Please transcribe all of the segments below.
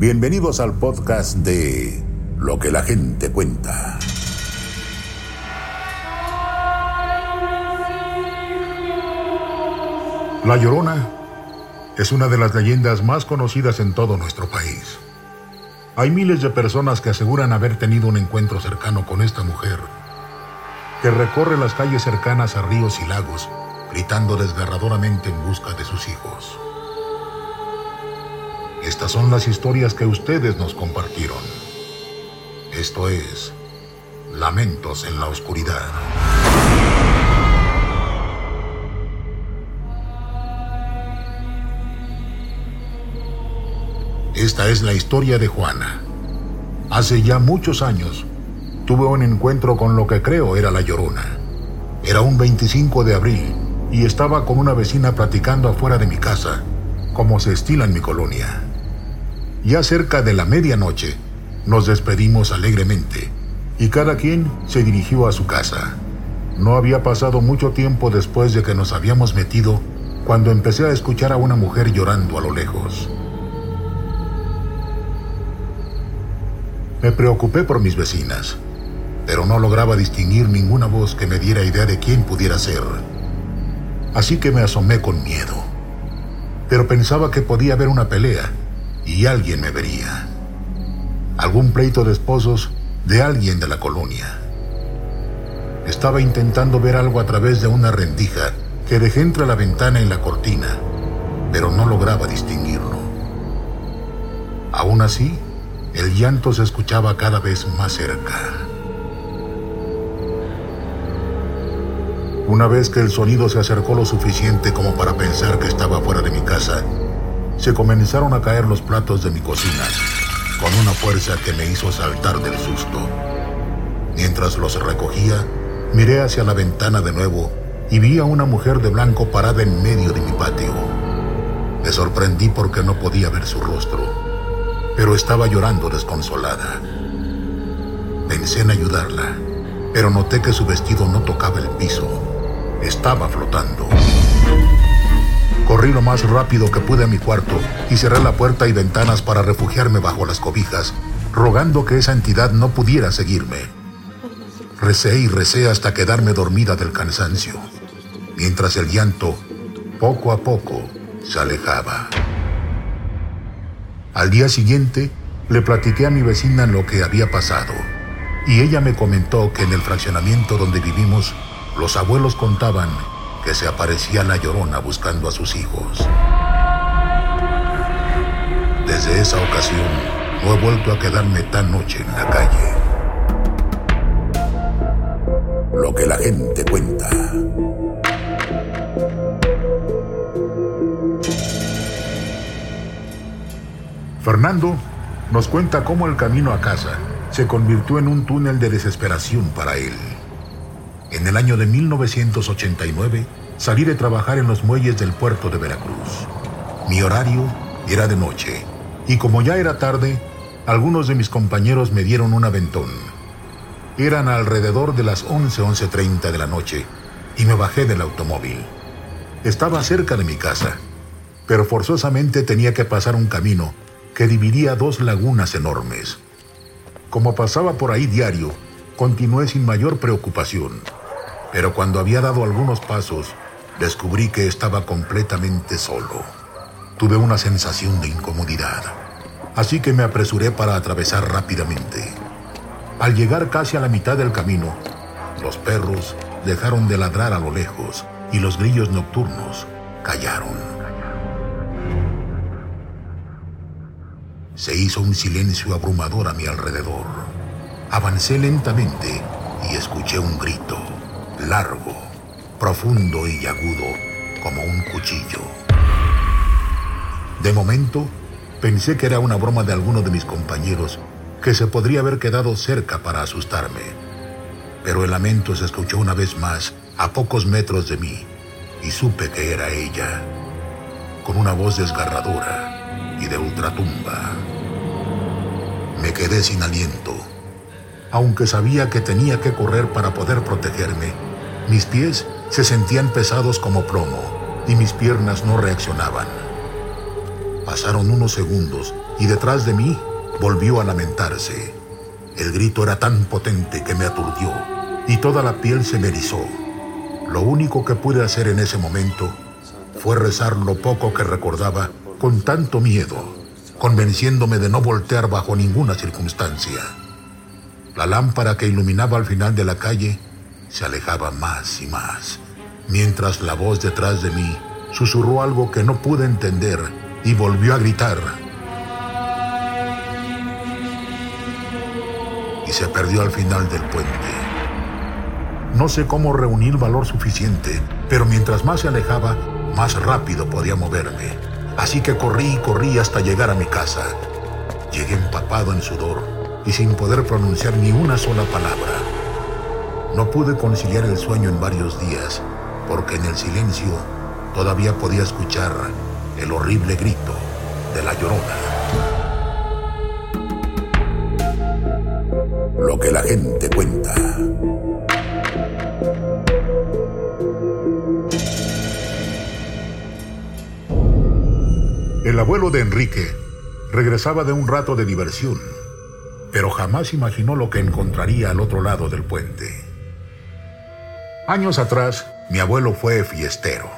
Bienvenidos al podcast de Lo que la gente cuenta. La Llorona es una de las leyendas más conocidas en todo nuestro país. Hay miles de personas que aseguran haber tenido un encuentro cercano con esta mujer, que recorre las calles cercanas a ríos y lagos, gritando desgarradoramente en busca de sus hijos. Estas son las historias que ustedes nos compartieron. Esto es Lamentos en la Oscuridad. Esta es la historia de Juana. Hace ya muchos años tuve un encuentro con lo que creo era la Llorona. Era un 25 de abril y estaba con una vecina platicando afuera de mi casa, como se estila en mi colonia. Ya cerca de la medianoche, nos despedimos alegremente y cada quien se dirigió a su casa. No había pasado mucho tiempo después de que nos habíamos metido cuando empecé a escuchar a una mujer llorando a lo lejos. Me preocupé por mis vecinas, pero no lograba distinguir ninguna voz que me diera idea de quién pudiera ser. Así que me asomé con miedo. Pero pensaba que podía haber una pelea y alguien me vería. Algún pleito de esposos de alguien de la colonia. Estaba intentando ver algo a través de una rendija que dejé entre la ventana y la cortina, pero no lograba distinguirlo. Aún así, el llanto se escuchaba cada vez más cerca. Una vez que el sonido se acercó lo suficiente como para pensar que estaba fuera de mi casa, se comenzaron a caer los platos de mi cocina, con una fuerza que me hizo saltar del susto. Mientras los recogía, miré hacia la ventana de nuevo y vi a una mujer de blanco parada en medio de mi patio. Me sorprendí porque no podía ver su rostro, pero estaba llorando desconsolada. Pensé en ayudarla, pero noté que su vestido no tocaba el piso, estaba flotando. Corrí lo más rápido que pude a mi cuarto y cerré la puerta y ventanas para refugiarme bajo las cobijas, rogando que esa entidad no pudiera seguirme. Recé y recé hasta quedarme dormida del cansancio, mientras el llanto, poco a poco, se alejaba. Al día siguiente, le platiqué a mi vecina lo que había pasado, y ella me comentó que en el fraccionamiento donde vivimos, los abuelos contaban que se aparecía la llorona buscando a sus hijos. Desde esa ocasión, no he vuelto a quedarme tan noche en la calle. Lo que la gente cuenta. Fernando nos cuenta cómo el camino a casa se convirtió en un túnel de desesperación para él. En el año de 1989 salí de trabajar en los muelles del puerto de Veracruz. Mi horario era de noche y como ya era tarde, algunos de mis compañeros me dieron un aventón. Eran alrededor de las 11, 11.30 de la noche y me bajé del automóvil. Estaba cerca de mi casa, pero forzosamente tenía que pasar un camino que dividía dos lagunas enormes. Como pasaba por ahí diario, continué sin mayor preocupación, pero cuando había dado algunos pasos, descubrí que estaba completamente solo. Tuve una sensación de incomodidad, así que me apresuré para atravesar rápidamente. Al llegar casi a la mitad del camino, los perros dejaron de ladrar a lo lejos y los grillos nocturnos callaron. Se hizo un silencio abrumador a mi alrededor. Avancé lentamente y escuché un grito, largo, profundo y agudo, como un cuchillo. De momento, pensé que era una broma de alguno de mis compañeros que se podría haber quedado cerca para asustarme. Pero el lamento se escuchó una vez más a pocos metros de mí y supe que era ella, con una voz desgarradora y de ultratumba. Me quedé sin aliento. Aunque sabía que tenía que correr para poder protegerme, mis pies se sentían pesados como plomo y mis piernas no reaccionaban. Pasaron unos segundos y detrás de mí volvió a lamentarse. El grito era tan potente que me aturdió y toda la piel se me erizó. Lo único que pude hacer en ese momento fue rezar lo poco que recordaba con tanto miedo, convenciéndome de no voltear bajo ninguna circunstancia. La lámpara que iluminaba al final de la calle se alejaba más y más, mientras la voz detrás de mí susurró algo que no pude entender y volvió a gritar. Y se perdió al final del puente. No sé cómo reunir valor suficiente, pero mientras más se alejaba, más rápido podía moverme. Así que corrí y corrí hasta llegar a mi casa. Llegué empapado en sudor y sin poder pronunciar ni una sola palabra. No pude conciliar el sueño en varios días, porque en el silencio todavía podía escuchar el horrible grito de la llorona. Lo que la gente cuenta. El abuelo de Enrique regresaba de un rato de diversión, pero jamás imaginó lo que encontraría al otro lado del puente. Años atrás, mi abuelo fue fiestero.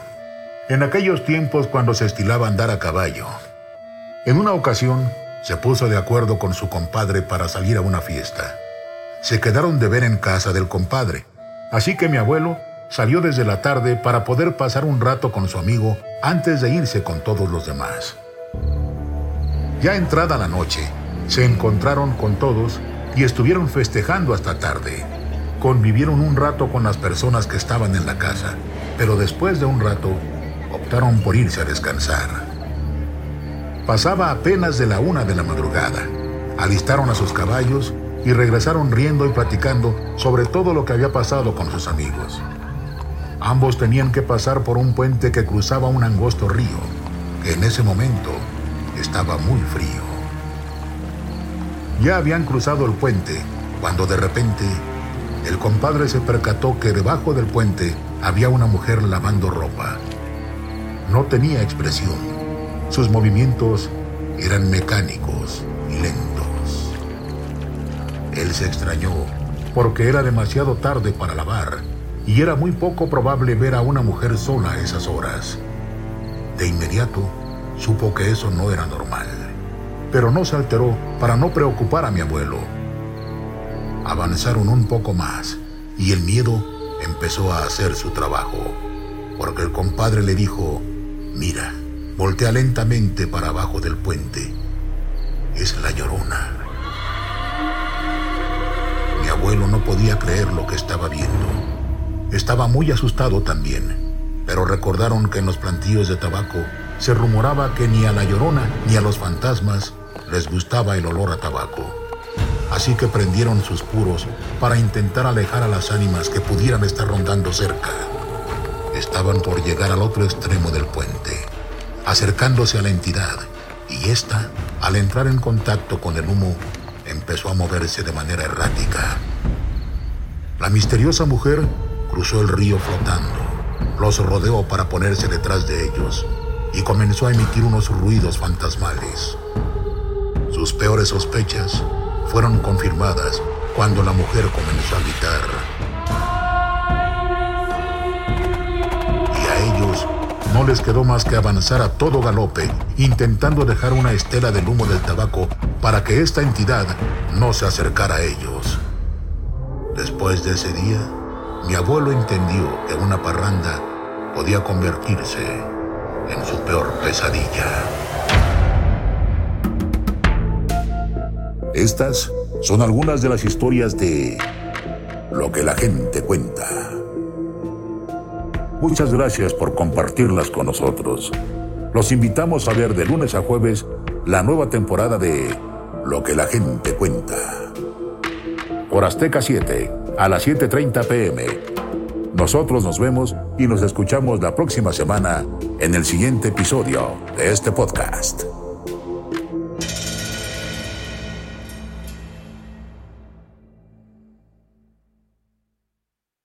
En aquellos tiempos cuando se estilaba andar a caballo. En una ocasión, se puso de acuerdo con su compadre para salir a una fiesta. Se quedaron de ver en casa del compadre, así que mi abuelo salió desde la tarde para poder pasar un rato con su amigo antes de irse con todos los demás. Ya entrada la noche, se encontraron con todos y estuvieron festejando hasta tarde. Convivieron un rato con las personas que estaban en la casa, pero después de un rato optaron por irse a descansar. Pasaba apenas de la una de la madrugada. Alistaron a sus caballos y regresaron riendo y platicando sobre todo lo que había pasado con sus amigos. Ambos tenían que pasar por un puente que cruzaba un angosto río, que en ese momento estaba muy frío. Ya habían cruzado el puente cuando de repente el compadre se percató que debajo del puente había una mujer lavando ropa. No tenía expresión. Sus movimientos eran mecánicos y lentos. Él se extrañó porque era demasiado tarde para lavar y era muy poco probable ver a una mujer sola a esas horas. De inmediato, supo que eso no era normal, pero no se alteró para no preocupar a mi abuelo. Avanzaron un poco más y el miedo empezó a hacer su trabajo, porque el compadre le dijo, mira, voltea lentamente para abajo del puente. Es la llorona. Mi abuelo no podía creer lo que estaba viendo. Estaba muy asustado también, pero recordaron que en los plantíos de tabaco se rumoraba que ni a la llorona ni a los fantasmas les gustaba el olor a tabaco. Así que prendieron sus puros para intentar alejar a las ánimas que pudieran estar rondando cerca. Estaban por llegar al otro extremo del puente, acercándose a la entidad, y ésta, al entrar en contacto con el humo, empezó a moverse de manera errática. La misteriosa mujer cruzó el río flotando, los rodeó para ponerse detrás de ellos y comenzó a emitir unos ruidos fantasmales. Sus peores sospechas fueron confirmadas cuando la mujer comenzó a gritar. Y a ellos no les quedó más que avanzar a todo galope, intentando dejar una estela del humo del tabaco para que esta entidad no se acercara a ellos. Después de ese día, mi abuelo entendió que una parranda podía convertirse en su peor pesadilla. Estas son algunas de las historias de lo que la gente cuenta. Muchas gracias por compartirlas con nosotros. Los invitamos a ver de lunes a jueves la nueva temporada de Lo que la gente cuenta. Por Azteca 7 a las 7.30 pm. Nosotros nos vemos y nos escuchamos la próxima semana en el siguiente episodio de este podcast.